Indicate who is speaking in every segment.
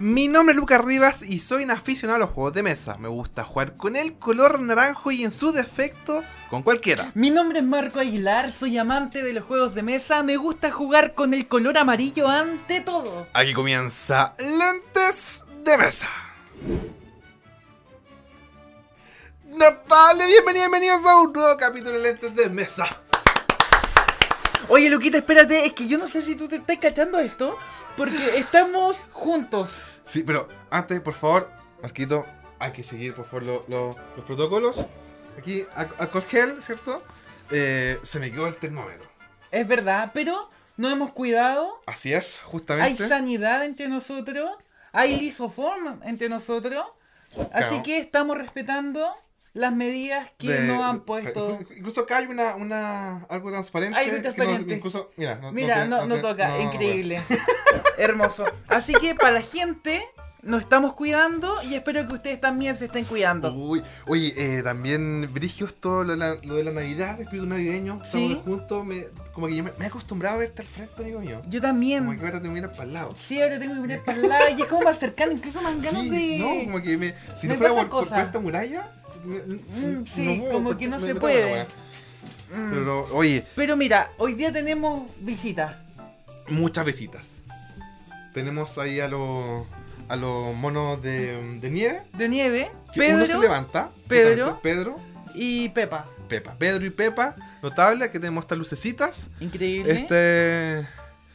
Speaker 1: Mi nombre es Lucas Rivas y soy un aficionado a los juegos de mesa. Me gusta jugar con el color naranjo y en su defecto con cualquiera.
Speaker 2: Mi nombre es Marco Aguilar, soy amante de los juegos de mesa, me gusta jugar con el color amarillo ante todo.
Speaker 1: Aquí comienza Lentes de Mesa. Notable, bienvenidos, bienvenidos a un nuevo capítulo de Lentes de Mesa.
Speaker 2: Oye, Luquita, espérate, es que yo no sé si tú te estás cachando esto, porque estamos juntos.
Speaker 1: Sí, pero antes, por favor, Marquito, hay que seguir, por favor, lo- lo- los protocolos. Aquí, al- alcohol gel, ¿cierto? Eh, se me quedó el termómetro.
Speaker 2: Es verdad, pero nos hemos cuidado,
Speaker 1: Así es,
Speaker 2: hay
Speaker 1: justamente.
Speaker 2: sanidad entre nosotros, hay lisoform entre nosotros, así que estamos respetando las medidas que
Speaker 1: de-
Speaker 2: nos han puesto.
Speaker 1: Incluso acá hay una, una algo transparente.
Speaker 2: Hay algo
Speaker 1: que no-
Speaker 2: transparente.
Speaker 1: incluso, mira, no,
Speaker 2: Mira, no, no toca,
Speaker 1: no,
Speaker 2: increíble. Hermoso. Así que para la gente, nos estamos cuidando y espero que ustedes también se estén cuidando.
Speaker 1: Uy, oye, eh, también Brigio esto, lo, de la- lo de la Navidad, espíritu navideño,
Speaker 2: Sí.
Speaker 1: estamos juntos, me, como que yo me, me he acostumbrado a verte al frente, amigo mío.
Speaker 2: Yo
Speaker 1: Como que
Speaker 2: también.
Speaker 1: ahora te miras para el lado.
Speaker 2: Sí, ahora tengo que mirar para el lado y es como más cercano, incluso más ganas
Speaker 1: Sí,
Speaker 2: de.
Speaker 1: no, como que me, si
Speaker 2: me
Speaker 1: no fuera por, por- esta muralla,
Speaker 2: sí,
Speaker 1: no puedo,
Speaker 2: como que no se puede. Mm.
Speaker 1: Pero, oye,
Speaker 2: Pero mira, hoy día tenemos visita.
Speaker 1: muchas visitas. Tenemos ahí a los a los monos de, de nieve.
Speaker 2: de nieve,
Speaker 1: que uno se
Speaker 2: Pedro
Speaker 1: levanta.
Speaker 2: Pedro.
Speaker 1: Pedro.
Speaker 2: y Pepa.
Speaker 1: Pepa. Pedro y Pepa. Notable que tenemos estas lucecitas.
Speaker 2: Increíble.
Speaker 1: Este.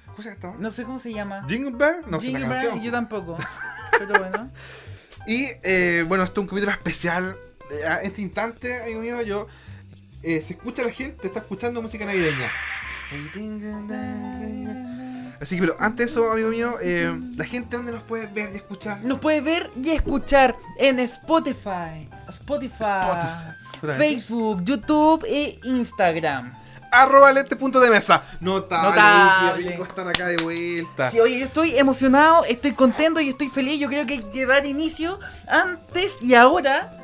Speaker 1: ¿Cómo se llama?
Speaker 2: No sé cómo se llama.
Speaker 1: Jingle Bell. No sé la
Speaker 2: Jingle
Speaker 1: canción.
Speaker 2: yo tampoco. Pero bueno.
Speaker 1: Y eh, bueno, esto es un capítulo especial. Eh, a este instante, amigo mío, yo. eh, se escucha la gente, está escuchando música navideña. Así que, pero antes de eso, amigo mío, eh, la gente, ¿dónde nos puede ver y escuchar?
Speaker 2: Nos puede ver y escuchar en Spotify, Spotify,
Speaker 1: Spotify.
Speaker 2: Facebook, YouTube e Instagram.
Speaker 1: Arroba lente punto de mesa. Notable, qué rico estar acá de vuelta.
Speaker 2: Sí, oye, yo estoy emocionado, estoy contento y estoy feliz. Yo creo que hay que dar inicio antes y ahora,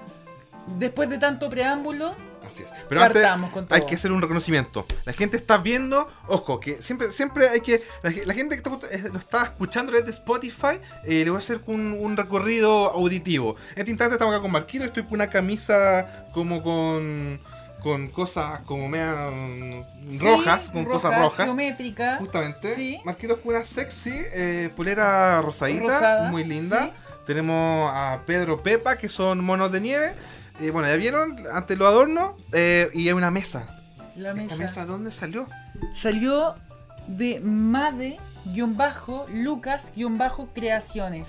Speaker 2: después de tanto preámbulo.
Speaker 1: Así es. Pero antes
Speaker 2: Partamos con todo.
Speaker 1: hay que hacer un reconocimiento. La gente está viendo, ojo, que siempre, siempre hay que. La, la gente que está- eh, lo está escuchando desde Spotify, eh, le voy a hacer un, un recorrido auditivo. En este instante estamos acá con Marquito, estoy con una camisa como con. con cosas como media mm, rojas,
Speaker 2: Sí,
Speaker 1: con
Speaker 2: roja,
Speaker 1: cosas rojas.
Speaker 2: Geométrica.
Speaker 1: Justamente.
Speaker 2: Sí.
Speaker 1: Marquitos con una sexy eh, polera rosadita,
Speaker 2: Rosada,
Speaker 1: muy linda.
Speaker 2: sí.
Speaker 1: Tenemos a Pedro Pepa, que son monos de nieve. Eh, bueno, ya vieron, antes los adornos. eh, y hay una mesa.
Speaker 2: La
Speaker 1: ¿Esta
Speaker 2: mesa.
Speaker 1: mesa dónde salió?
Speaker 2: Salió de Made-Lucas-Creaciones.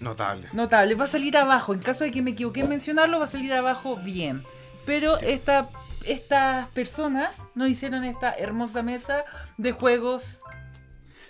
Speaker 1: Notable.
Speaker 2: Notable, va a salir abajo. En caso de que me equivoqué en mencionarlo, va a salir abajo bien. Pero esta, estas personas nos hicieron esta hermosa mesa de juegos.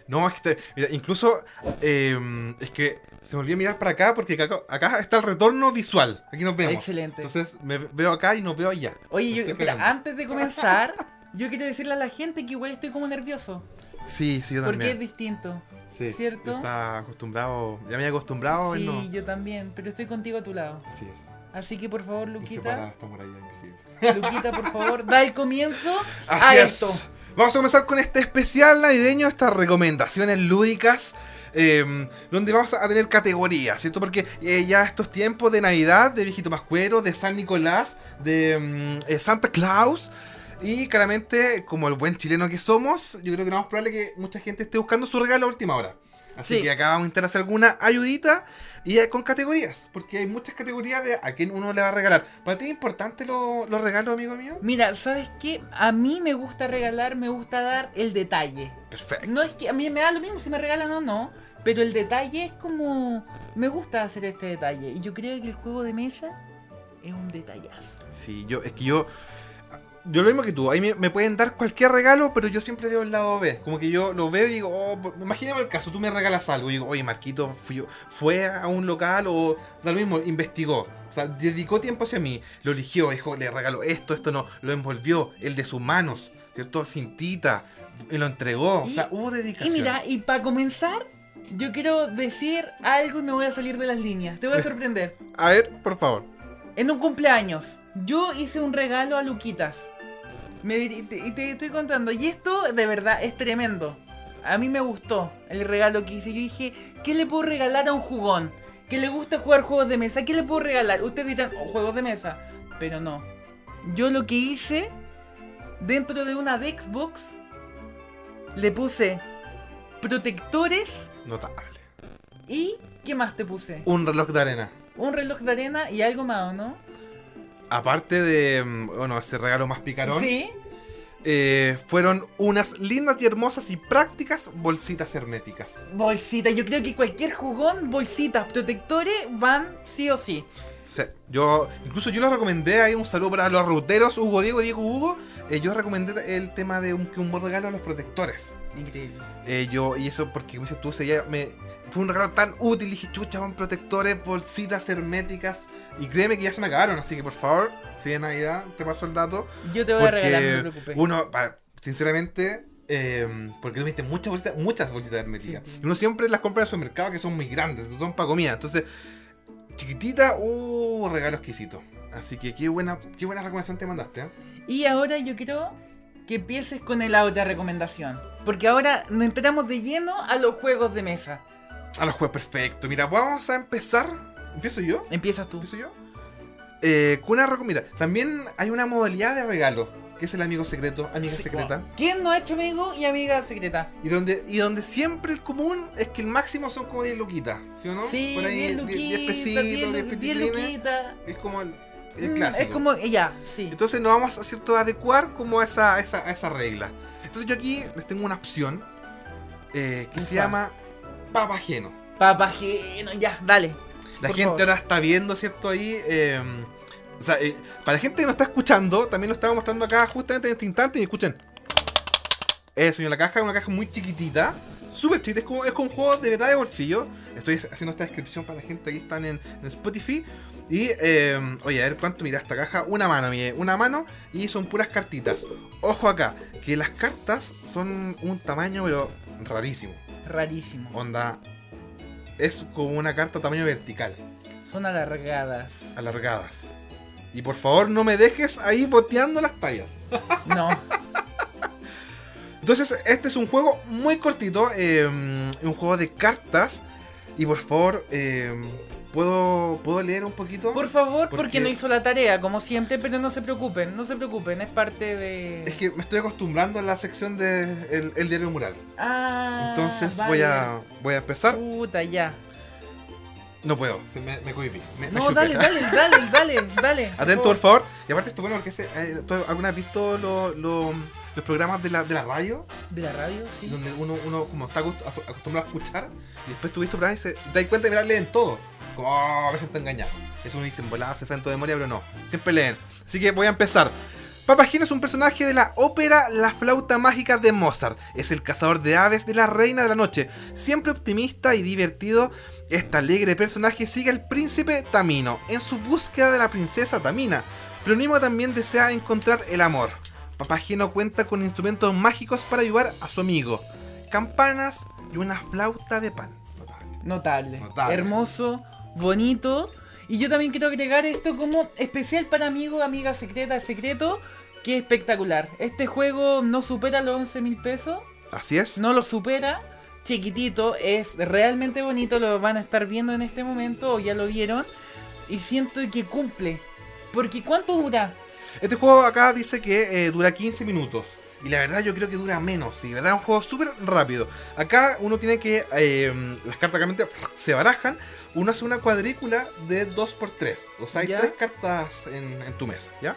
Speaker 1: No, es que te- mira, incluso eh, es que se me olvidó mirar para acá porque acá, acá está el retorno visual. Aquí nos vemos.
Speaker 2: Excelente.
Speaker 1: Entonces me veo acá y nos veo allá.
Speaker 2: Oye, yo, espera, antes de comenzar, yo quiero decirle a la gente que igual estoy como nervioso.
Speaker 1: Sí, sí, yo
Speaker 2: Porque es
Speaker 1: también.
Speaker 2: distinto.
Speaker 1: Sí,
Speaker 2: ¿cierto?
Speaker 1: Está acostumbrado, ya me he acostumbrado.
Speaker 2: sí,
Speaker 1: no.
Speaker 2: yo también, pero estoy contigo a tu lado.
Speaker 1: Así es.
Speaker 2: Así que por favor,
Speaker 1: Y separada
Speaker 2: Luquita. Luquita, por favor, da el comienzo a
Speaker 1: Así es.
Speaker 2: esto.
Speaker 1: Vamos a comenzar con este especial navideño, estas recomendaciones lúdicas. eh, donde vamos a tener categorías, ¿cierto? Porque eh, ya estos tiempos de Navidad, de Viejito Pascuero, de San Nicolás, de mm, eh, Santa Claus. Y claramente, como el buen chileno que somos, yo creo que no es probable que mucha gente esté buscando su regalo a última hora. Así
Speaker 2: Sí.
Speaker 1: que acá vamos a intentar hacer alguna ayudita y con categorías, porque hay muchas categorías de a quién uno le va a regalar. ¿Para ti es importante lo- los regalos, amigo mío?
Speaker 2: Mira, ¿sabes qué? A mí me gusta regalar, me gusta dar el detalle.
Speaker 1: Perfecto.
Speaker 2: No es que a mí me da lo mismo si me regalan o no, pero el detalle es como... Me gusta hacer este detalle. Y yo creo que el juego de mesa es un detallazo.
Speaker 1: Sí, yo, es que yo. Yo lo mismo que tú, ahí me, me pueden dar cualquier regalo, pero yo siempre veo el lado B. Como que yo lo veo y digo, oh, imagíname el caso, tú me regalas algo y digo, oye, Marquito fui- fue a un local o da lo mismo, investigó. O sea, dedicó tiempo hacia mí, lo eligió, dijo, le regaló esto, esto no, lo envolvió, el de sus manos, ¿cierto? Cintita, y lo entregó. O
Speaker 2: Y-
Speaker 1: sea, hubo
Speaker 2: Y
Speaker 1: dedicación.
Speaker 2: mira, y para comenzar, yo quiero decir algo y me voy a salir de las líneas. Te voy a sorprender.
Speaker 1: A ver, por favor.
Speaker 2: En un cumpleaños, yo hice un regalo a Luquitas. Me dir- y te, y te estoy contando, y esto de verdad es tremendo. a mí me gustó el regalo que hice. Yo dije, ¿qué le puedo regalar a un jugón? Que le gusta jugar juegos de mesa, ¿qué le puedo regalar? Ustedes dirán, "Oh, juegos de mesa. Pero no. Yo lo que hice, dentro de una de Xbox, le puse protectores
Speaker 1: Notable.
Speaker 2: y... ¿Qué más te puse?
Speaker 1: Un reloj de arena.
Speaker 2: Un reloj de arena y algo más, ¿no?
Speaker 1: Aparte de, mm, bueno, ese regalo más picarón,
Speaker 2: Sí.
Speaker 1: eh, fueron unas lindas y hermosas y prácticas bolsitas herméticas.
Speaker 2: Bolsita, yo creo que cualquier jugón, bolsitas, protectores van sí o sí.
Speaker 1: Yo, incluso yo lo recomendé ahí, un saludo para los ruteros, Hugo Diego, Diego Hugo. eh, yo recomendé el tema de un, buen regalo a los protectores.
Speaker 2: Increíble.
Speaker 1: Eh, yo, y eso porque, como dices tú, sería- me, fue un regalo tan útil. Dije, chucha, van protectores, bolsitas herméticas. Y créeme que ya se me acabaron, así que por favor, si es Navidad, te paso el dato.
Speaker 2: Yo te voy a regalar, no te preocupes.
Speaker 1: uno, pa- sinceramente, eh, porque tuviste muchas bolsitas, muchas bolsitas herméticas.
Speaker 2: Sí.
Speaker 1: Y uno siempre las compra en el supermercado que son muy grandes, son para comida. Entonces, chiquitita, uh, regalo exquisito. Así que qué buena, qué buena recomendación te mandaste, ¿eh?
Speaker 2: Y ahora yo quiero que empieces con la otra recomendación. Porque ahora nos entramos de lleno a los juegos de mesa.
Speaker 1: A los juegos perfecto. Mira, vamos a empezar. ¿Empiezo yo?
Speaker 2: Empiezas tú.
Speaker 1: ¿Empiezo yo? Eh, con una recomendada. También hay una modalidad de regalo, que es el amigo secreto, amiga
Speaker 2: Sí,
Speaker 1: secreta.
Speaker 2: ¿Quién no ha hecho amigo y amiga secreta?
Speaker 1: Y donde, y donde siempre el común es que el máximo son como 10 luquitas, ¿sí o no?
Speaker 2: Sí,
Speaker 1: Por ahí
Speaker 2: 10 luquitas,
Speaker 1: 10 pesitos, 10
Speaker 2: 10
Speaker 1: pititlines.
Speaker 2: luquitas.
Speaker 1: Es como el, el
Speaker 2: Mm,
Speaker 1: clásico.
Speaker 2: Es como, ya, sí.
Speaker 1: Entonces nos vamos a cierto adecuar como a esa, esa, a esa regla. Entonces yo aquí les tengo una opción eh, que se llama papajeno.
Speaker 2: Papajeno, ya, dale.
Speaker 1: La gente
Speaker 2: favor.
Speaker 1: ahora está viendo, ¿cierto? Ahí. eh, o sea, eh, para la gente que no está escuchando, también lo estaba mostrando acá justamente en este instante y escuchen. Eso, en la caja, una caja muy chiquitita. Súper chiquita, es como, es como un juego de verdad de bolsillo. Estoy haciendo esta descripción para la gente que están en, en Spotify. Y, eh, oye, a ver cuánto mira esta caja. Una mano, mire, una mano. Y son puras cartitas. Ojo acá, que las cartas son un tamaño, pero rarísimo.
Speaker 2: Rarísimo.
Speaker 1: Onda, es como una carta tamaño vertical
Speaker 2: Son alargadas.
Speaker 1: alargadas. Y por favor no me dejes ahí boteando las tallas.
Speaker 2: No.
Speaker 1: Entonces, este es un juego muy cortito, eh, un juego de cartas. Y por favor, eh, ¿puedo, ¿puedo leer un poquito?
Speaker 2: Por favor,
Speaker 1: ¿Por
Speaker 2: porque no hizo la tarea, como siempre, pero no se preocupen, no se preocupen, es parte de...
Speaker 1: Es que me estoy acostumbrando a la sección de el, el diario mural.
Speaker 2: Ah,
Speaker 1: Entonces
Speaker 2: vale.
Speaker 1: voy a voy a empezar.
Speaker 2: Puta, ya.
Speaker 1: No puedo, se me, me cohibí. me- me
Speaker 2: No,
Speaker 1: chupé.
Speaker 2: dale, dale, dale, dale, dale.
Speaker 1: Atento, por favor. Y aparte esto bueno porque ese, eh, ¿tú alguna vez has visto lo- lo- los programas de la, de la radio?
Speaker 2: De la radio, sí.
Speaker 1: donde uno, uno como está acost- ac- acostumbrado a escuchar y después tuviste un programa y se, te das cuenta de mirar leen todo. Como, "Oh, a veces está engañado. Eso uno dice, volada, se sabe en toda memoria, pero no. Siempre leen. Así que voy a empezar. Papageno es un personaje de la ópera La flauta mágica de Mozart. Es el cazador de aves de la reina de la noche. Siempre optimista y divertido, este alegre personaje sigue al príncipe Tamino en su búsqueda de la princesa Tamina. Pero Nimo también desea encontrar el amor. Papageno cuenta con instrumentos mágicos para ayudar a su amigo. Campanas y una flauta de pan.
Speaker 2: Notable.
Speaker 1: Notable.
Speaker 2: Hermoso, bonito. Y yo también quiero agregar esto como especial para amigos, amigas secretas, secreto, que es espectacular. Este juego no supera los 11 mil pesos,
Speaker 1: Así es.
Speaker 2: no lo supera. Chiquitito, es realmente bonito, lo van a estar viendo en este momento, o ya lo vieron. Y siento que cumple. Porque ¿cuánto dura?
Speaker 1: Este juego acá dice que eh, dura 15 minutos. Y la verdad yo creo que dura menos. Y la verdad es un juego súper rápido. Acá uno tiene que... eh, las cartas realmente se barajan. Uno hace una cuadrícula de 2x3. O sea, hay
Speaker 2: Ya.
Speaker 1: tres cartas en, en tu mesa. ¿Ya?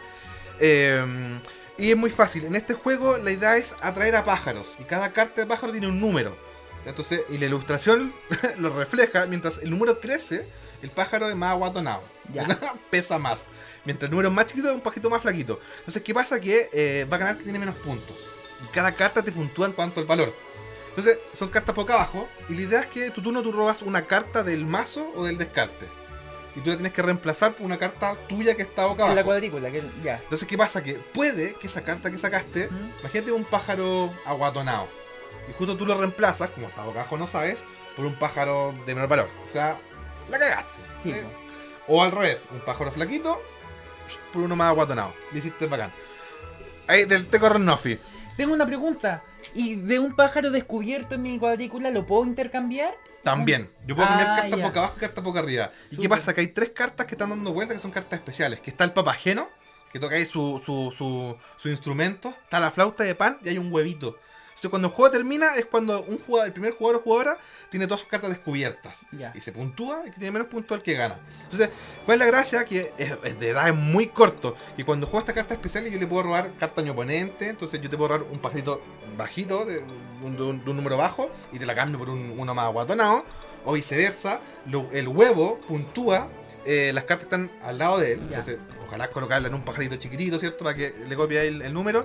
Speaker 1: Eh, y es muy fácil. En este juego la idea es atraer a pájaros. Y cada carta de pájaro tiene un número. Entonces, y la ilustración lo refleja. Mientras el número crece, el pájaro es más aguatonado.
Speaker 2: Ya.
Speaker 1: Pesa más. Mientras el número es más chiquito, es un poquito más flaquito. Entonces, ¿qué pasa? Que eh, va a ganar que tiene menos puntos. Y cada carta te puntúa en cuanto al valor. Entonces, son cartas boca abajo. Y la idea es que tu turno tú robas una carta del mazo o del descarte. Y tú la tienes que reemplazar por una carta tuya que está boca
Speaker 2: En la
Speaker 1: abajo.
Speaker 2: cuadrícula, que ya.
Speaker 1: Entonces, ¿qué pasa? Que puede que esa carta que sacaste, imagínate un pájaro aguatonado. Y justo tú lo reemplazas, como está boca abajo no sabes, por un pájaro de menor valor. O sea, la cagaste.
Speaker 2: Sí,
Speaker 1: ¿eh? O al revés, un pájaro flaquito por uno más aguatonado. Lo hiciste bacán. Ahí, del Teco Renoffi.
Speaker 2: Tengo una pregunta. Y de un pájaro descubierto en mi cuadrícula, ¿lo puedo intercambiar?
Speaker 1: También. Yo puedo cambiar
Speaker 2: Ah,
Speaker 1: cartas
Speaker 2: ya.
Speaker 1: boca abajo y cartas boca arriba. ¿Y qué pasa? Que hay tres cartas que están dando vueltas que son cartas especiales. Que está el papageno, que toca ahí su, su, su, su instrumento. Está la flauta de pan y hay un huevito. Entonces cuando el juego termina es cuando un jugador, el primer jugador o jugadora tiene todas sus cartas descubiertas. Y se puntúa, el que tiene menos puntos el que gana. Entonces, ¿cuál es la gracia? Que es, es de edad es muy corto. Y cuando juego esta carta especial yo le puedo robar carta a mi oponente. Entonces yo te puedo robar un pajarito bajito, de un, de un- de un número bajo, y te la cambio por un- uno más aguatonado. O viceversa, lo- el huevo puntúa eh, las cartas están al lado de él.
Speaker 2: Ya.
Speaker 1: Entonces, ojalá colocarla en un pajarito chiquitito, ¿cierto? Para que le copie el, el número.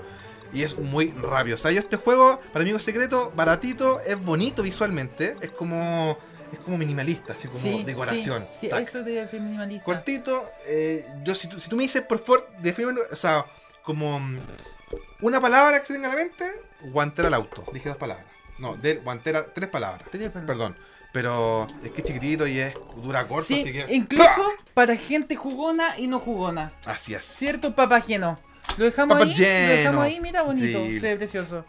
Speaker 1: Y es muy sea, yo este juego, para mí es secreto, baratito, es bonito visualmente. Es como. Es como minimalista, así como
Speaker 2: Sí,
Speaker 1: decoración.
Speaker 2: Sí, sí, eso debe ser minimalista.
Speaker 1: Cortito, eh, yo si tú, si tú me dices, por favor, defíneme, o sea, como mm, una palabra que se tenga a la mente, guantera al auto. Dije dos palabras. No, de guantera, tres palabras.
Speaker 2: Tres palabras.
Speaker 1: Perdón. Pero es que es chiquitito y es dura corto,
Speaker 2: Sí,
Speaker 1: así que.
Speaker 2: incluso para gente jugona y no jugona.
Speaker 1: Así es.
Speaker 2: ¿Cierto? Papageno. Lo dejamos ahí. Lo dejamos ahí, mira, bonito. Se ve precioso.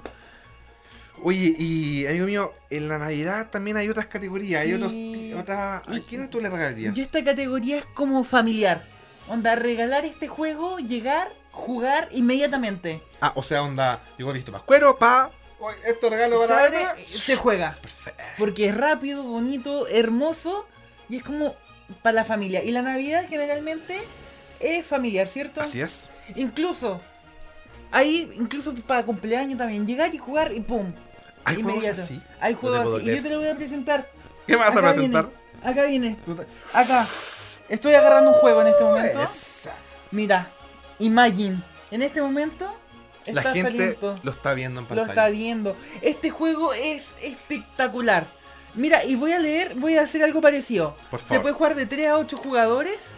Speaker 1: Oye, y amigo mío, en la Navidad también hay otras categorías, hay otros otras. ¿A quién tú le regalarías?
Speaker 2: Y esta categoría es como familiar. Onda, regalar este juego, llegar, jugar inmediatamente.
Speaker 1: Ah, o sea, onda, yo he visto pascuero, pa, esto regalo para
Speaker 2: abre, se juega. Porque es rápido, bonito, hermoso y es como para la familia. Y la Navidad generalmente es familiar, ¿cierto?
Speaker 1: Así es.
Speaker 2: Incluso, ahí, incluso para cumpleaños también, llegar y jugar y pum.
Speaker 1: ¿Hay juegos
Speaker 2: inmediato.
Speaker 1: así?
Speaker 2: Hay juegos así. Y yo te lo voy a presentar.
Speaker 1: ¿Qué me vas a presentar?
Speaker 2: Viene, acá viene. Acá. Estoy agarrando un juego en este momento.
Speaker 1: Esa.
Speaker 2: Mira, Imagine. En este momento
Speaker 1: La gente
Speaker 2: saliendo.
Speaker 1: lo está viendo en
Speaker 2: Lo
Speaker 1: pantalla.
Speaker 2: está viendo. Este juego es espectacular. Mira, y voy a leer, voy a hacer algo parecido.
Speaker 1: Por
Speaker 2: Se puede jugar de 3 a 8 jugadores,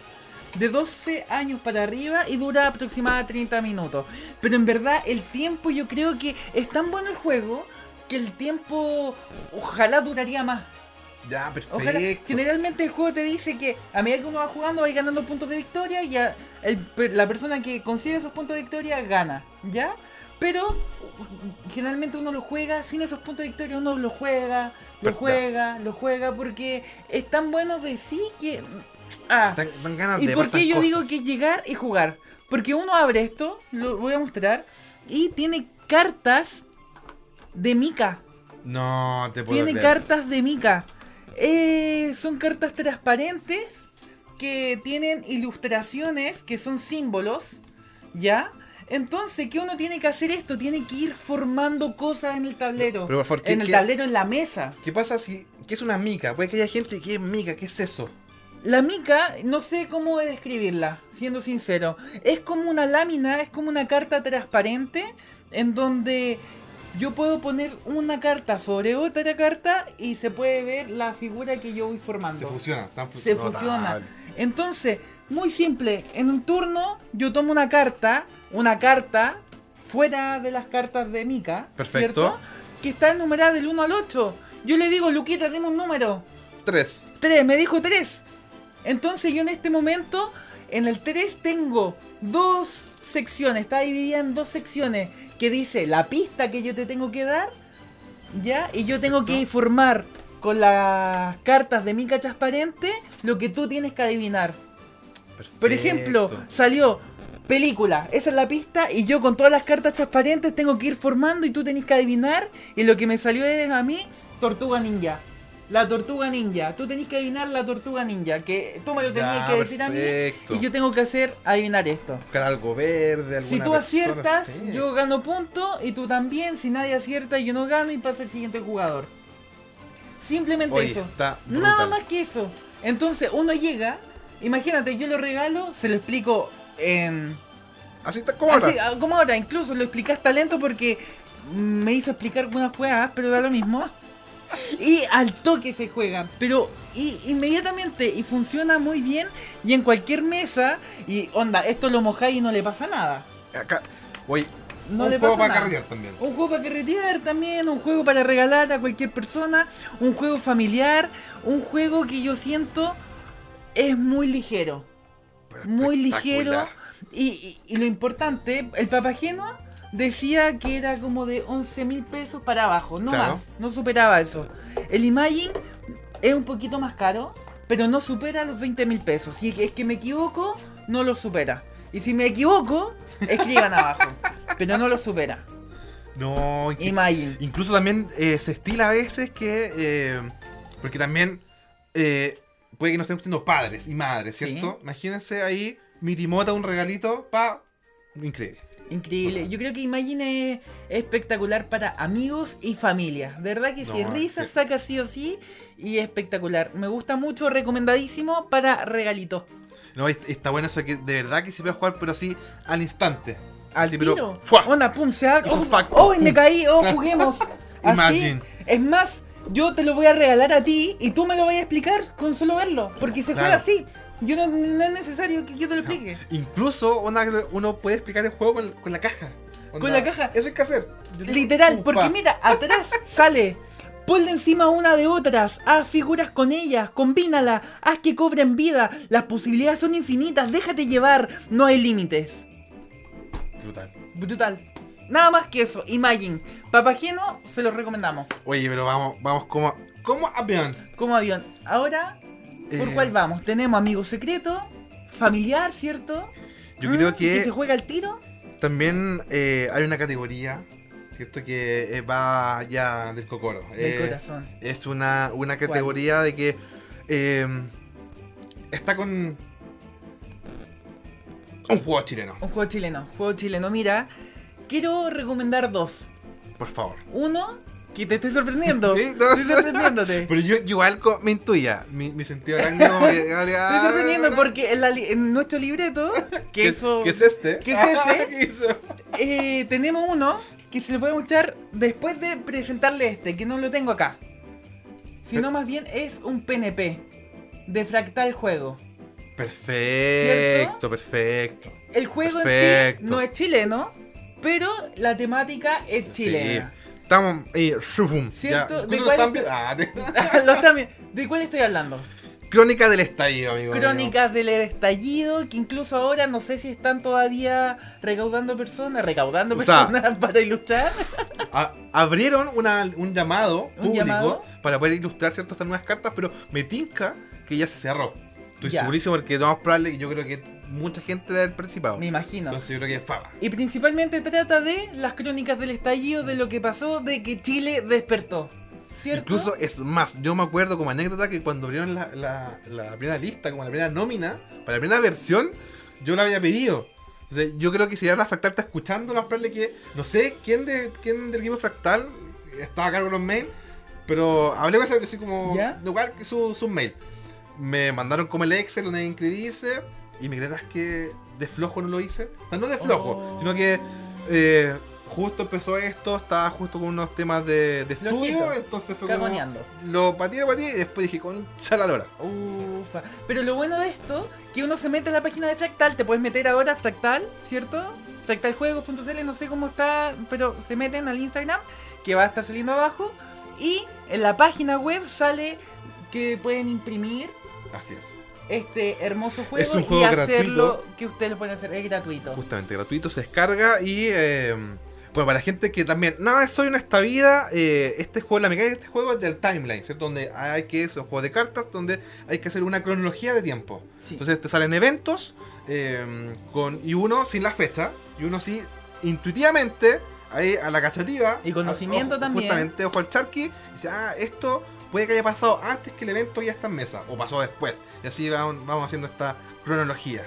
Speaker 2: de 12 años para arriba y dura aproximadamente 30 minutos. Pero en verdad el tiempo yo creo que es tan bueno el juego que el tiempo ojalá duraría más.
Speaker 1: Ya,
Speaker 2: Ojalá.
Speaker 1: perfecto.
Speaker 2: Generalmente el juego te dice que a medida que uno va jugando va ganando puntos de victoria y ya el la persona que consigue esos puntos de victoria gana, ¿ya? Pero generalmente uno lo juega sin esos puntos de victoria, uno lo juega, lo juega, lo juega porque es tan bueno de sí que... Ah,
Speaker 1: Dan, dan ganas
Speaker 2: ¿y
Speaker 1: de
Speaker 2: por qué yo digo que llegar y jugar? Porque uno abre esto, lo voy a mostrar, y tiene cartas de Mika.
Speaker 1: No, te puedo
Speaker 2: Tiene
Speaker 1: creer.
Speaker 2: cartas de Mika. Eh, son cartas transparentes que tienen ilustraciones que son símbolos, ¿ya? Entonces, ¿qué uno tiene que hacer esto? Tiene que ir formando cosas en el tablero.
Speaker 1: Pero, por favor, ¿qué-
Speaker 2: en el tablero, en la mesa.
Speaker 1: ¿Qué pasa si... ¿Qué es una mica? Puede que haya gente que es mica, ¿qué es eso?
Speaker 2: La mica, no sé cómo describirla, siendo sincero. Es como una lámina, es como una carta transparente en donde yo puedo poner una carta sobre otra carta y se puede ver la figura que yo voy formando.
Speaker 1: Se fusiona. están fu-
Speaker 2: se fusiona. Entonces, muy simple, en un turno yo tomo una carta, una carta fuera de las cartas de Mika,
Speaker 1: Perfecto.
Speaker 2: ¿cierto? Que está numerada del 1 al 8. Yo le digo, Luquita, dime un número.
Speaker 1: Tres.
Speaker 2: 3, me dijo 3. Entonces yo en este momento, en el 3 tengo dos secciones, está dividida en dos secciones, que dice la pista que yo te tengo que dar, ¿ya? Y yo tengo que informar con las cartas de Mica transparente lo que tú tienes que adivinar. Por ejemplo, salió película, esa es la pista, y yo con todas las cartas transparentes tengo que ir formando y tú tenés que adivinar, y lo que me salió es a mí, Tortuga Ninja. La tortuga ninja, tú tenés que adivinar la tortuga ninja, que tú me lo tenías
Speaker 1: Ya,
Speaker 2: que decir a mí y yo tengo que hacer adivinar esto.
Speaker 1: Buscar algo verde, alguna
Speaker 2: Si tú aciertas, yo gano punto y tú también. Si nadie acierta, yo no gano y pasa el siguiente jugador. Simplemente
Speaker 1: Oye,
Speaker 2: eso.
Speaker 1: está
Speaker 2: Nada más que eso. Entonces uno llega, imagínate, yo lo regalo, se lo explico en...
Speaker 1: Así está como ahora.
Speaker 2: Así, ah, como ahora, incluso lo explicaste lento porque me hizo explicar algunas jugadas, pero da lo mismo. Y al toque se juega, pero y, inmediatamente y funciona muy bien y en cualquier mesa y onda, esto lo mojáis y no le pasa nada.
Speaker 1: Acá, oye,
Speaker 2: No
Speaker 1: un
Speaker 2: le
Speaker 1: juego para carrear también.
Speaker 2: Un juego para carretear también, un juego para regalar a cualquier persona, un juego familiar, un juego que yo siento es muy ligero. Muy ligero. Y, y- y lo importante, el papageno decía que era como de 11 mil pesos para abajo, no
Speaker 1: Claro.
Speaker 2: más, no superaba eso. El Imagine es un poquito más caro, pero no supera los 20 mil pesos. Si es que me equivoco, no lo supera. Y si me equivoco, escriban abajo, pero no lo supera.
Speaker 1: No,
Speaker 2: Imagine.
Speaker 1: incluso también eh, se estila a veces que. eh, porque también eh, puede que no estén siendo padres y madres, ¿cierto?
Speaker 2: Sí.
Speaker 1: Imagínense ahí, mi timota, un regalito, pa. Increíble.
Speaker 2: Increíble. Yo creo que Imagine es espectacular para amigos y familia. De verdad que si
Speaker 1: No,
Speaker 2: risa
Speaker 1: sí.
Speaker 2: saca sí o sí y es espectacular. Me gusta mucho, recomendadísimo para regalitos.
Speaker 1: No, es- está bueno eso que de verdad que se puede jugar, pero así al instante.
Speaker 2: Al
Speaker 1: Así, pero,
Speaker 2: tiro.
Speaker 1: ¡fua!
Speaker 2: Onda, pum, se abre. Oh, oh, me caí. Oh, juguemos. Así.
Speaker 1: Imagine.
Speaker 2: Es más, yo te lo voy a regalar a ti y tú me lo vas a explicar con solo verlo. Porque se juega así. Yo no, no es necesario que yo te lo explique.
Speaker 1: Incluso una- uno puede explicar el juego con, con la caja.
Speaker 2: Con la caja.
Speaker 1: Eso hay que hacer.
Speaker 2: Literal, porque mira, atrás sale. Ponle encima una de otras, haz figuras con ellas, combínala, haz que cobren vida, las posibilidades son infinitas, déjate llevar, no hay límites.
Speaker 1: Brutal.
Speaker 2: Brutal. Nada más que eso, Imagine. Papageno, se los recomendamos.
Speaker 1: Oye, pero vamos, vamos como, como avión.
Speaker 2: Como avión. Ahora, ¿por
Speaker 1: Eh,
Speaker 2: cuál vamos? Tenemos amigo secreto, familiar, ¿cierto?
Speaker 1: Yo
Speaker 2: Mm,
Speaker 1: creo que
Speaker 2: se juega al tiro.
Speaker 1: también eh, hay una categoría, ¿cierto? Que eh, va ya del cocoro.
Speaker 2: Del
Speaker 1: Eh,
Speaker 2: corazón.
Speaker 1: Es una, una categoría de que está con un juego chileno,
Speaker 2: Un juego chileno. Juego chileno. Mira, quiero recomendar dos.
Speaker 1: por favor.
Speaker 2: Uno, que te estoy sorprendiendo.
Speaker 1: Sí, no,
Speaker 2: estoy sorprendiéndote.
Speaker 1: Pero yo, igual me intuía, mi, mi sentido arácnido como que...
Speaker 2: Te estoy sorprendiendo porque en, la li- en nuestro libreto, que
Speaker 1: ¿Qué,
Speaker 2: eso,
Speaker 1: ¿Qué es este?
Speaker 2: ¿Qué es ese? Eh, tenemos uno que se voy a mostrar después de presentarle este, que no lo tengo acá. Sino más bien es un PNP de Fractal Juego.
Speaker 1: Perfecto, perfecto.
Speaker 2: El juego en sí no es chileno, pero la temática es chilena.
Speaker 1: Sí. Estamos ahí, shufum.
Speaker 2: ¿Cierto? ¿De cuál
Speaker 1: están
Speaker 2: es-
Speaker 1: vi- ah, de-
Speaker 2: Lo también- ¿De cuál estoy hablando?
Speaker 1: Crónica del estallido, amigo.
Speaker 2: Crónicas del estallido, que incluso ahora no sé si están todavía recaudando personas, recaudando
Speaker 1: O sea,
Speaker 2: personas para ilustrar.
Speaker 1: A- abrieron una- un llamado
Speaker 2: ¿Un
Speaker 1: público
Speaker 2: llamado?
Speaker 1: para poder ilustrar ciertas estas nuevas cartas, pero me tinca que ya se cerró. Estoy
Speaker 2: Ya.
Speaker 1: segurísimo porque lo más probable que yo creo que mucha gente debe haber participado.
Speaker 2: Me imagino.
Speaker 1: Entonces yo creo que es fama.
Speaker 2: Y principalmente trata de las crónicas del estallido, de lo que pasó, de que Chile despertó. ¿Cierto?
Speaker 1: Incluso es más, yo me acuerdo como anécdota que cuando abrieron la, la- la primera lista, como la primera nómina, para la primera versión, yo la había pedido. Entonces, yo creo que si ahora Fractal está escuchando, más probable que. No sé quién, de, quién del equipo Fractal estaba a cargo de los mails, pero hablé con esa así como.
Speaker 2: ¿Ya?
Speaker 1: Igual que su, su mail. Me mandaron como el Excel donde inscribirse, y me creerás que de flojo no lo hice. O sea, no de flojo,
Speaker 2: Oh.
Speaker 1: sino que. eh, justo empezó esto, estaba justo con unos temas de, estudio, entonces fue como. Lo pateé, lo pateé y después dije, concha la lora.
Speaker 2: Ufa. Pero lo bueno de esto, que uno se mete a la página de Fractal, te puedes meter ahora a Fractal, ¿cierto? Fractaljuegos.cl, no sé cómo está, pero se meten al Instagram, que va a estar saliendo abajo. Y en la página web sale que pueden imprimir
Speaker 1: Así es.
Speaker 2: Este hermoso juego,
Speaker 1: Es un juego
Speaker 2: y hacerlo
Speaker 1: gratuito.
Speaker 2: que ustedes lo pueden hacer, es gratuito.
Speaker 1: Justamente, gratuito, se descarga y. eh, bueno, para la gente que también. No, soy en esta vida. eh, este juego, la mecánica de este juego es del timeline, ¿cierto? Donde hay que. Es un juego de cartas donde hay que hacer una cronología de tiempo.
Speaker 2: Sí.
Speaker 1: Entonces te salen eventos eh, con y uno sin la fecha y uno sí intuitivamente ahí a la cachativa
Speaker 2: Y conocimiento
Speaker 1: a- ojo,
Speaker 2: también.
Speaker 1: justamente ojo al charqui y dice ah esto puede que haya pasado antes que el evento ya está en mesa o pasó después y así vamos, vamos haciendo esta cronología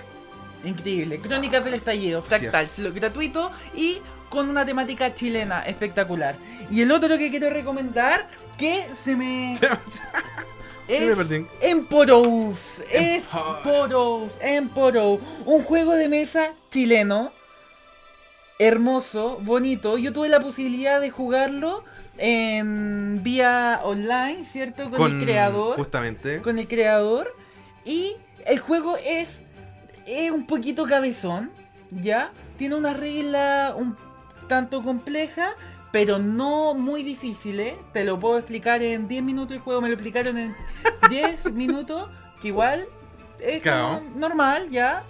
Speaker 2: Increíble. Crónicas del estallido, Fractal,
Speaker 1: es.
Speaker 2: lo- gratuito y con una temática chilena espectacular. Y el otro que quiero recomendar, que se me... Es
Speaker 1: me perdí.
Speaker 2: Emporous. Es.
Speaker 1: Emporous.
Speaker 2: Emporous. Un juego de mesa chileno. Hermoso, bonito. Yo tuve la posibilidad de jugarlo en vía online, ¿cierto? Con, el creador
Speaker 1: justamente
Speaker 2: con el creador. Y el juego es, es un poquito cabezón, ¿ya? Tiene una regla un tanto compleja, pero no muy difícil, ¿eh? Te lo puedo explicar en 10 minutos. El juego me lo explicaron en 10 minutos, que igual es
Speaker 1: Claro.
Speaker 2: como normal, ¿ya?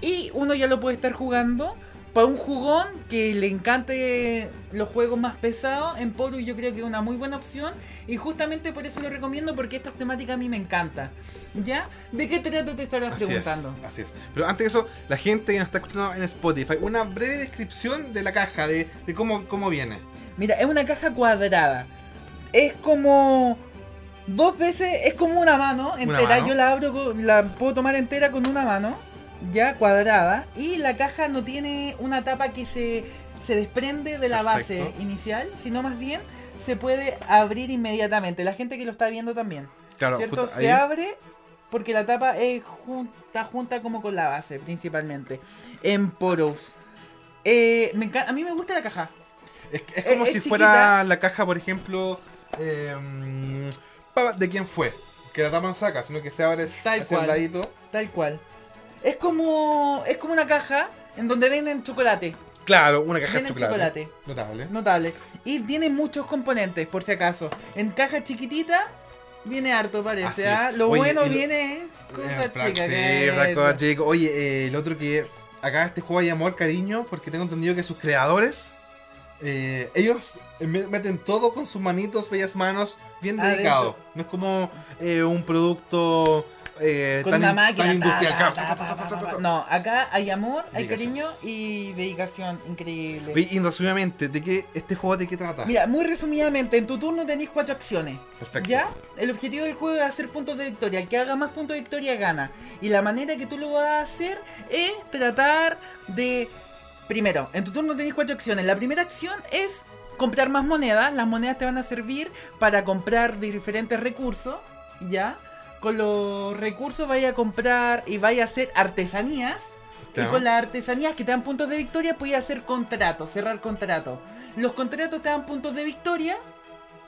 Speaker 2: Y uno ya lo puede estar jugando. Para un jugón que le encante los juegos más pesados, en Porus yo creo que es una muy buena opción. Y justamente por eso lo recomiendo, porque esta temática a mí me encanta. ¿Ya? ¿De qué trato te estarás
Speaker 1: Así es,
Speaker 2: preguntando?
Speaker 1: así es. Pero antes de eso, la gente que nos está escuchando en Spotify, una breve descripción de la caja, de, de cómo, cómo viene.
Speaker 2: Mira, es una caja cuadrada. Es como dos veces, es como una mano entera.
Speaker 1: mano.
Speaker 2: Yo la abro, la puedo tomar entera con una mano, ya cuadrada. Y la caja no tiene una tapa que se, se desprende de la
Speaker 1: Perfecto.
Speaker 2: base inicial, sino más bien se puede abrir inmediatamente. La gente que lo está viendo también.
Speaker 1: Claro,
Speaker 2: ¿Cierto? Se
Speaker 1: ahí.
Speaker 2: abre porque la tapa es junta, junta como con la base, principalmente. En poros. Eh, me a mí me gusta la caja.
Speaker 1: Es, como
Speaker 2: es
Speaker 1: si fuera la caja, por ejemplo, eh, pa- de quién fue. Que la tapa no saca, sino que se abre
Speaker 2: Tal
Speaker 1: hacia el
Speaker 2: cual.
Speaker 1: ladito.
Speaker 2: Tal cual. Es como. Es como una caja en donde venden chocolate.
Speaker 1: Claro, una caja de chocolate.
Speaker 2: chocolate.
Speaker 1: Notable.
Speaker 2: Notable. Y tiene muchos componentes, por si acaso. En caja chiquitita viene harto, parece. ¿ah? Lo
Speaker 1: Oye,
Speaker 2: bueno viene.
Speaker 1: Eh,
Speaker 2: Cosa chica.
Speaker 1: sí, cosa chica. Oye, eh, el otro que acá este juego hay amor, cariño, porque tengo entendido que sus creadores, eh, ellos me- meten todo con sus manitos, bellas manos, bien
Speaker 2: Adentro.
Speaker 1: dedicado. No es como eh, un producto eh,
Speaker 2: con
Speaker 1: tan,
Speaker 2: máquina. No, acá hay amor, hay cariño y dedicación increíble.
Speaker 1: Y, resumidamente, ¿de qué este juego de qué trata?
Speaker 2: Mira, muy resumidamente, en tu turno tenéis cuatro acciones.
Speaker 1: Perfecto.
Speaker 2: ¿Ya? El objetivo del juego es hacer puntos de victoria. El que haga más puntos de victoria gana. Y la manera que tú lo vas a hacer es tratar de. Primero, en tu turno tenéis cuatro acciones. La primera acción es comprar más monedas. Las monedas te van a servir para comprar diferentes recursos. ¿Ya? Con los recursos vaya a comprar y vaya a hacer artesanías. Y con las artesanías que te dan puntos de victoria, puedes hacer contratos, cerrar contratos. Los contratos te dan puntos de victoria.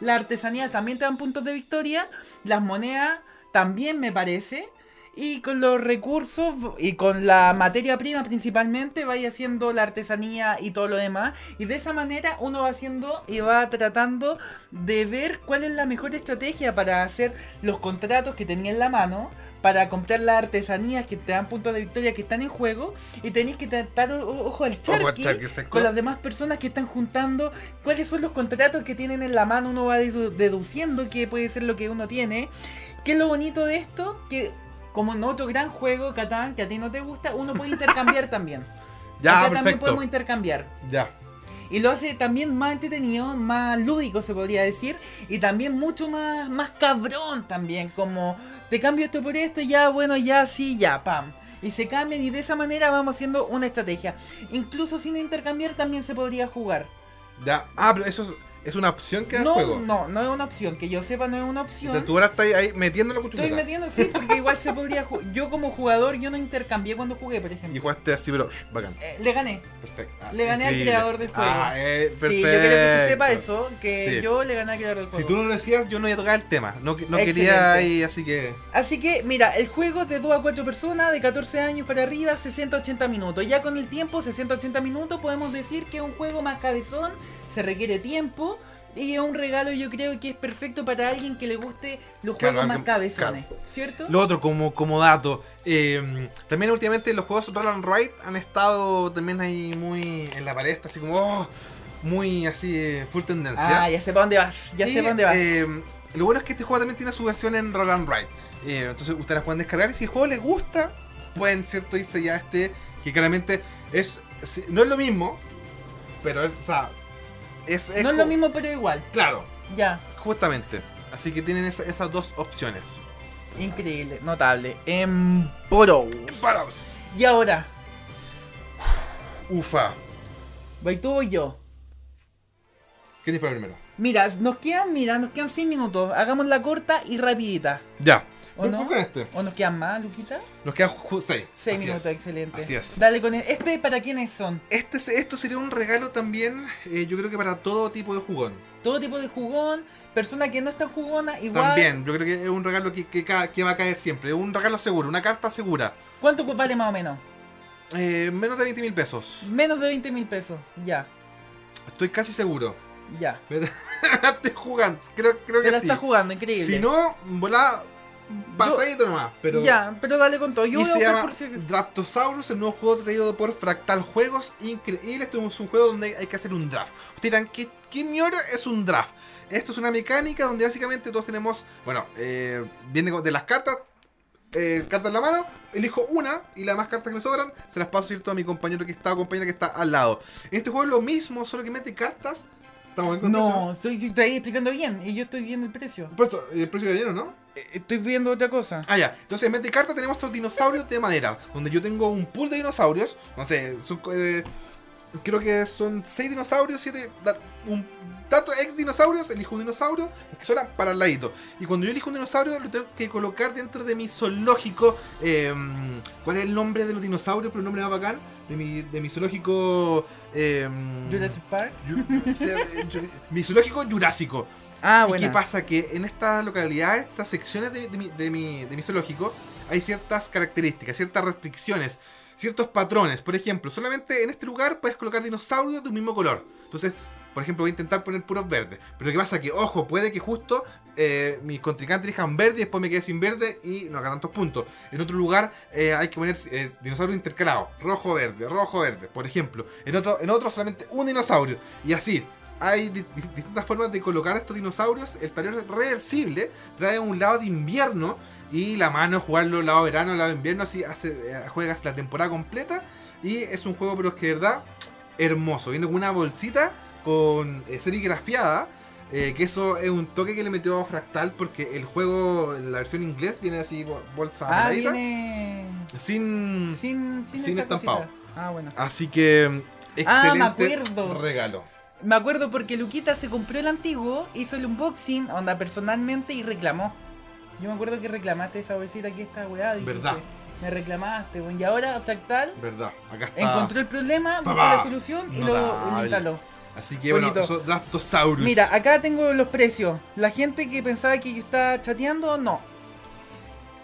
Speaker 2: Las artesanías también te dan puntos de victoria. Las monedas también me parece. Y con los recursos y con la materia prima principalmente vaya haciendo la artesanía y todo lo demás. Y de esa manera uno va haciendo y va tratando de ver cuál es la mejor estrategia para hacer los contratos que tenía en la mano. Para comprar las artesanías que te dan puntos de victoria que están en juego. Y tenéis que tratar, ojo al charqui, con las demás personas que están juntando cuáles son los contratos que tienen en la mano, uno va dedu- deduciendo qué puede ser lo que uno tiene. ¿Qué es lo bonito de esto? Que como en otro gran juego, Catán, que a ti no te gusta, uno puede intercambiar también.
Speaker 1: Ya,
Speaker 2: Acá también
Speaker 1: perfecto.
Speaker 2: podemos intercambiar.
Speaker 1: Ya.
Speaker 2: Y lo hace también más entretenido, más lúdico se podría decir. Y también mucho más, más cabrón también. Como te cambio esto por esto, ya bueno, ya sí, ya, pam. Y se cambian y de esa manera vamos haciendo una estrategia. Incluso sin intercambiar también se podría jugar.
Speaker 1: Ya. Ah, pero eso es, una opción que da
Speaker 2: No,
Speaker 1: juego.
Speaker 2: no, no es una opción. Que yo sepa, no es una
Speaker 1: O
Speaker 2: opción.
Speaker 1: sea, tú ahora estás ahí metiendo la cuchara.
Speaker 2: Estoy metiendo, sí, porque igual se podría. Yo como jugador, yo no intercambié cuando jugué, por
Speaker 1: Y
Speaker 2: ejemplo.
Speaker 1: jugaste así, pero bacán.
Speaker 2: Eh, le gané.
Speaker 1: Perfecto. Ah,
Speaker 2: Le gané al creador del juego.
Speaker 1: Ah, eh, perfecto.
Speaker 2: Sí, yo quiero que se sepa eso, que
Speaker 1: Sí.
Speaker 2: yo le gané al creador del juego.
Speaker 1: Si tú no lo decías, yo no iba a tocar el tema. No, no quería ahí, así que.
Speaker 2: Así que, mira, el juego es de 2 a 4 personas, de 14 años para arriba, 60-80 minutos. Ya con el tiempo, 60-80 minutos, podemos decir que es un juego más cabezón, se requiere tiempo. Y es un regalo, yo creo que es perfecto para alguien que le guste los
Speaker 1: Claro,
Speaker 2: juegos más cabezones, ¿cierto?
Speaker 1: Lo otro, como, como dato. eh, también últimamente los juegos Roll and Ride han estado también ahí muy en la palestra, así como. oh, muy así, eh, full tendencia.
Speaker 2: Ah, ya sé para dónde vas, ya
Speaker 1: Y,
Speaker 2: sé para dónde vas.
Speaker 1: eh, lo bueno es que este juego también tiene su versión en Roll and Ride. Eh, entonces ustedes las pueden descargar y si el juego les gusta, pueden cierto irse ya a este, que claramente es, no es lo mismo, pero es, o sea, es,
Speaker 2: no es lo mismo, pero igual.
Speaker 1: Claro,
Speaker 2: Ya,
Speaker 1: justamente. Así que tienen esa- esas dos opciones.
Speaker 2: increíble, notable. En.
Speaker 1: Paraos.
Speaker 2: Y ahora,
Speaker 1: Ufa.
Speaker 2: ¿voy tú o yo?
Speaker 1: ¿Qué dispara primero?
Speaker 2: Mira, nos quedan, mira, nos quedan 6 minutos. Hagámosla corta y rapidita.
Speaker 1: Ya.
Speaker 2: ¿O no?
Speaker 1: con este.
Speaker 2: ¿O nos quedan más, Luquita?
Speaker 1: Nos quedan 6.
Speaker 2: 6 minutos, excelente.
Speaker 1: Así es.
Speaker 2: Dale con el- este para quiénes son.
Speaker 1: Este, esto sería un regalo también, eh, yo creo que para todo tipo de jugón.
Speaker 2: Todo tipo de jugón, persona que no está jugona, igual.
Speaker 1: También, yo creo que es un regalo que, que, que va a caer siempre. Es un regalo seguro, una carta segura.
Speaker 2: ¿Cuánto vale más o menos?
Speaker 1: Eh, menos de 20 mil pesos.
Speaker 2: Menos de 20 mil pesos. Ya,
Speaker 1: Estoy casi seguro.
Speaker 2: ya.
Speaker 1: Estoy jugando. Creo, creo
Speaker 2: Se
Speaker 1: que
Speaker 2: la
Speaker 1: sí.
Speaker 2: está jugando, increíble.
Speaker 1: Si no, volá Pasadito nomás, pero.
Speaker 2: Ya, pero dale con todo. Yo
Speaker 1: y
Speaker 2: voy a
Speaker 1: se llama
Speaker 2: por si.
Speaker 1: Draftosaurus, el nuevo juego traído por Fractal Juegos. Increíble, esto es un juego donde hay que hacer un draft. Ustedes dirán, ¿qué, qué mierda es un draft? Esto es una mecánica donde básicamente todos tenemos, bueno, eh, viene de las cartas, eh, cartas en la mano, elijo una y las más cartas que me sobran se las paso ¿cierto? a mi compañero que está o compañera que está al lado. En este juego es lo mismo, solo que mete cartas. ¿Estamos con
Speaker 2: No, estoy, estoy ahí explicando bien y yo estoy viendo el precio.
Speaker 1: Por eso, el precio que dieron, ¿no?
Speaker 2: Eh, Estoy viendo otra cosa.
Speaker 1: Ah, ya. Entonces, en vez de cartas tenemos estos dinosaurios de madera. Donde yo tengo un pool de dinosaurios. No sé, son, eh, creo que son 6 dinosaurios, 7... Un tanto ex dinosaurios, elijo un dinosaurio, los que suenan para el ladito. Y cuando yo elijo un dinosaurio, lo tengo que colocar dentro de mi zoológico. eh, ¿Cuál es el nombre de los dinosaurios? Pero el nombre más bacán. De mi, de mi zoológico... eh,
Speaker 2: Jurassic Park.
Speaker 1: Ju- se- ju- mi zoológico jurásico.
Speaker 2: Ah,
Speaker 1: ¿Y
Speaker 2: bueno.
Speaker 1: qué pasa? Que en estas localidades, estas secciones de, de mi, de, mi, de mi zoológico, hay ciertas características, ciertas restricciones, ciertos patrones. Por ejemplo, solamente en este lugar puedes colocar dinosaurios de un mismo color. Entonces, por ejemplo, voy a intentar poner puros verdes. Pero ¿qué pasa? Que, ojo, puede que justo eh, mis contrincantes elijan verde y después me quede sin verde y no haga tantos puntos. En otro lugar eh, hay que poner eh, dinosaurios intercalados, rojo-verde, rojo-verde, por ejemplo. En otro, en otro solamente un dinosaurio. Y así, hay di- di- distintas formas de colocar estos dinosaurios. El taller reversible trae un lado de invierno y la mano jugarlo lado verano, lado invierno, así hace, eh, juegas la temporada completa. Y es un juego, pero es que de verdad, hermoso. Viene con una bolsita con eh, serigrafiada. eh, que eso es un toque que le metió a Fractal porque el juego, la versión inglés, viene así bol- bolsa
Speaker 2: Ah, viene.
Speaker 1: sin,
Speaker 2: Sin, sin,
Speaker 1: estampado.
Speaker 2: Ah, bueno.
Speaker 1: Así que
Speaker 2: Ah, me
Speaker 1: excelente
Speaker 2: acuerdo.
Speaker 1: regalo.
Speaker 2: Me acuerdo porque Luquita se compró el antiguo, hizo el unboxing, onda personalmente y reclamó. Yo me acuerdo que reclamaste esa bolsita aquí esta weá.
Speaker 1: Verdad.
Speaker 2: Me reclamaste, weón. Y ahora Fractal
Speaker 1: Verdad, acá está.
Speaker 2: encontró el problema, buscó la solución y lo, instaló.
Speaker 1: Así que bueno,
Speaker 2: Bonito.
Speaker 1: eso, Draftosaurus.
Speaker 2: Mira, acá tengo los precios. La gente que pensaba que yo estaba chateando, no.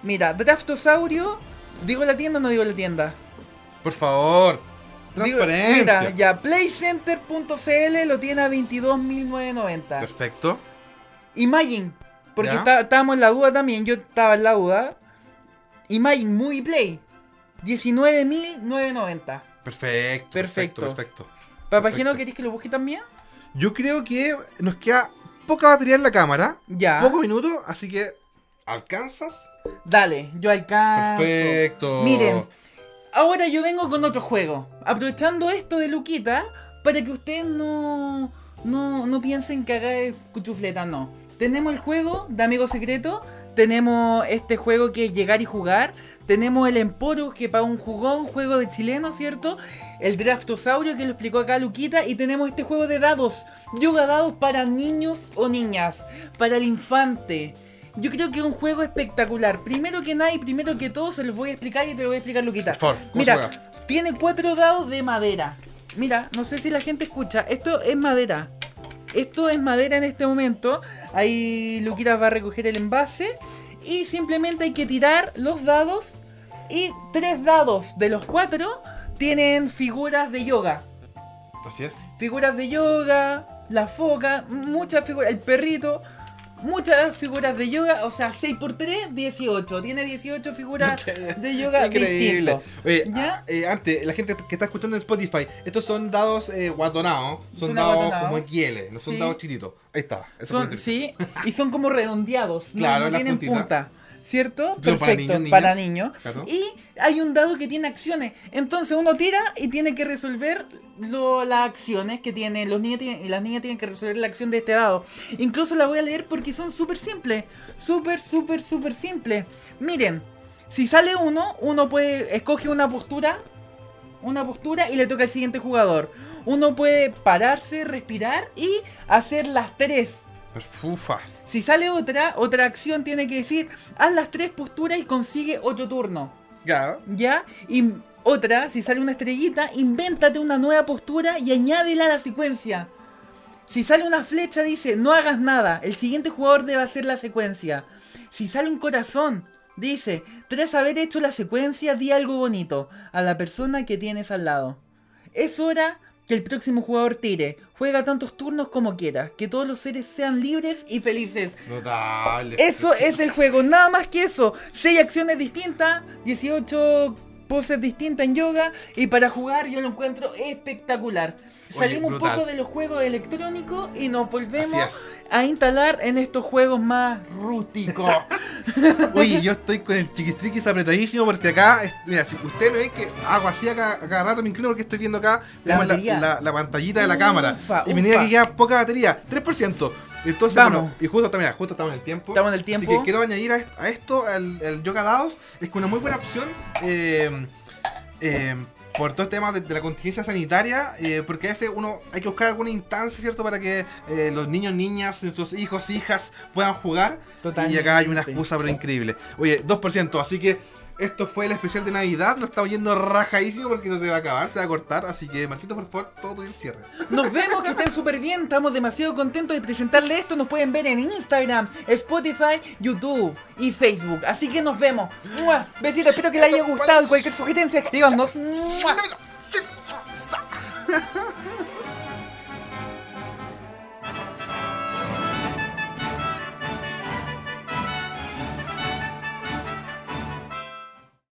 Speaker 2: Mira, Draftosaurio, ¿digo la tienda o no digo la tienda?
Speaker 1: por favor,
Speaker 2: Digo- mira, ya, playcenter.cl lo tiene a 22.990.
Speaker 1: Perfecto.
Speaker 2: Imagine, porque está- estábamos en la duda también, yo estaba en la duda. Imagine Movie Play, 19.990.
Speaker 1: Perfecto.
Speaker 2: Perfecto.
Speaker 1: Perfecto.
Speaker 2: Papageno,
Speaker 1: Perfecto.
Speaker 2: ¿queréis que lo busque también?
Speaker 1: Yo creo que nos queda poca batería en la cámara.
Speaker 2: Ya.
Speaker 1: Pocos minutos, así que. ¿Alcanzas?
Speaker 2: Dale, yo alcanzo.
Speaker 1: Perfecto.
Speaker 2: Miren, ahora yo vengo con otro juego. Aprovechando esto de Luquita, para que ustedes no, no, no piensen que acá es cuchufleta, no. Tenemos el juego de Amigo Secreto, tenemos este juego que es llegar y jugar, tenemos el Emporo que para un jugón, juego de chileno, ¿cierto? El Draftosaurio que lo explicó acá Luquita y tenemos este juego de dados, yoga dados para niños o niñas, para el infante. Yo creo que es un juego espectacular. Primero que nada y primero que todo se los voy a explicar y te lo voy a explicar Luquita.
Speaker 1: Por favor, ¿cómo se
Speaker 2: Mira, tiene cuatro dados de madera. Mira, no sé si la gente escucha. Esto es madera. Esto es madera en este momento. Ahí Luquita va a recoger el envase. Y simplemente hay que tirar los dados. Y tres dados de los cuatro tienen figuras de yoga.
Speaker 1: Así es.
Speaker 2: Figuras de yoga, la foca, muchas figuras, el perrito, muchas figuras de yoga, o sea, 6 por 3, 18. Tiene 18 figuras de yoga
Speaker 1: Increíble. ah, eh, antes, la gente que está escuchando en Spotify, estos son dados eh, guatonados. Son
Speaker 2: Son
Speaker 1: dados como XL, no son
Speaker 2: Sí.
Speaker 1: dados chiquitos. Ahí está. eso
Speaker 2: Son, sí, y son como redondeados, no-
Speaker 1: Claro,
Speaker 2: no,
Speaker 1: las
Speaker 2: tienen punta. ¿Cierto?
Speaker 1: Para
Speaker 2: Perfecto,
Speaker 1: niños,
Speaker 2: para niños.
Speaker 1: Claro.
Speaker 2: Y hay un dado que tiene acciones. Entonces uno tira y tiene que resolver lo- las acciones que tiene. Los niños tienen- y las niñas tienen que resolver la acción de este dado. Incluso la voy a leer porque son súper simples. Súper, súper, súper simples. Miren, si sale uno, uno puede escoge una postura. Una postura y le toca al siguiente jugador. Uno puede pararse, respirar y hacer las tres.
Speaker 1: Perfufa.
Speaker 2: Si sale otra, otra acción tiene que decir, haz las tres posturas y consigue ocho turnos.
Speaker 1: Ya.
Speaker 2: ¿Ya? Y otra, si sale una estrellita, invéntate una nueva postura y añádela a la secuencia. Si sale una flecha, dice, no hagas nada, el siguiente jugador debe hacer la secuencia. Si sale un corazón, dice, tras haber hecho la secuencia, di algo bonito a la persona que tienes al lado. Es hora que el próximo jugador tire. Juega tantos turnos como quiera. Que todos los seres sean libres y felices.
Speaker 1: Notable.
Speaker 2: Eso es el juego, nada más que eso. 6 acciones distintas, 18 poses distintas en yoga. Y para jugar yo lo encuentro espectacular.
Speaker 1: Oye,
Speaker 2: Salimos un poco de los juegos electrónicos y nos volvemos a instalar en estos juegos más rústicos.
Speaker 1: Oye, yo estoy con el chiquistriquis apretadísimo porque acá, mira, si ustedes me ven que hago así acá, cada rato me inclino porque estoy viendo acá
Speaker 2: La
Speaker 1: la,
Speaker 2: batería.
Speaker 1: la- la pantallita de la cámara.
Speaker 2: Ufa,
Speaker 1: y me diga que queda poca batería, 3%. Entonces,
Speaker 2: Vamos.
Speaker 1: bueno, y justo, mira, justo estamos en el tiempo.
Speaker 2: Estamos en el tiempo.
Speaker 1: Así que quiero añadir a, est- a esto, al, el Yoga Daos, es que una muy buena opción. eh, eh, por todo el tema de, de la contingencia sanitaria, eh, porque a veces uno hay que buscar alguna instancia, ¿cierto? Para que eh, los niños, niñas, nuestros hijos, hijas puedan jugar.
Speaker 2: Totalmente.
Speaker 1: Y acá hay una excusa, pero increíble. Oye, 2%, así que esto fue el especial de Navidad. Nos estamos yendo rajadísimo porque no se va a acabar, se va a cortar. Así que, Marquito, por favor, todo el cierre.
Speaker 2: Nos vemos, que estén súper bien. Estamos demasiado contentos de presentarle esto. Nos pueden ver en Instagram, Spotify, YouTube y Facebook. Así que nos vemos. ¡Mua! Besitos, espero que les haya gustado. Y cualquier sugerencia, escríbanos. ¡Mua!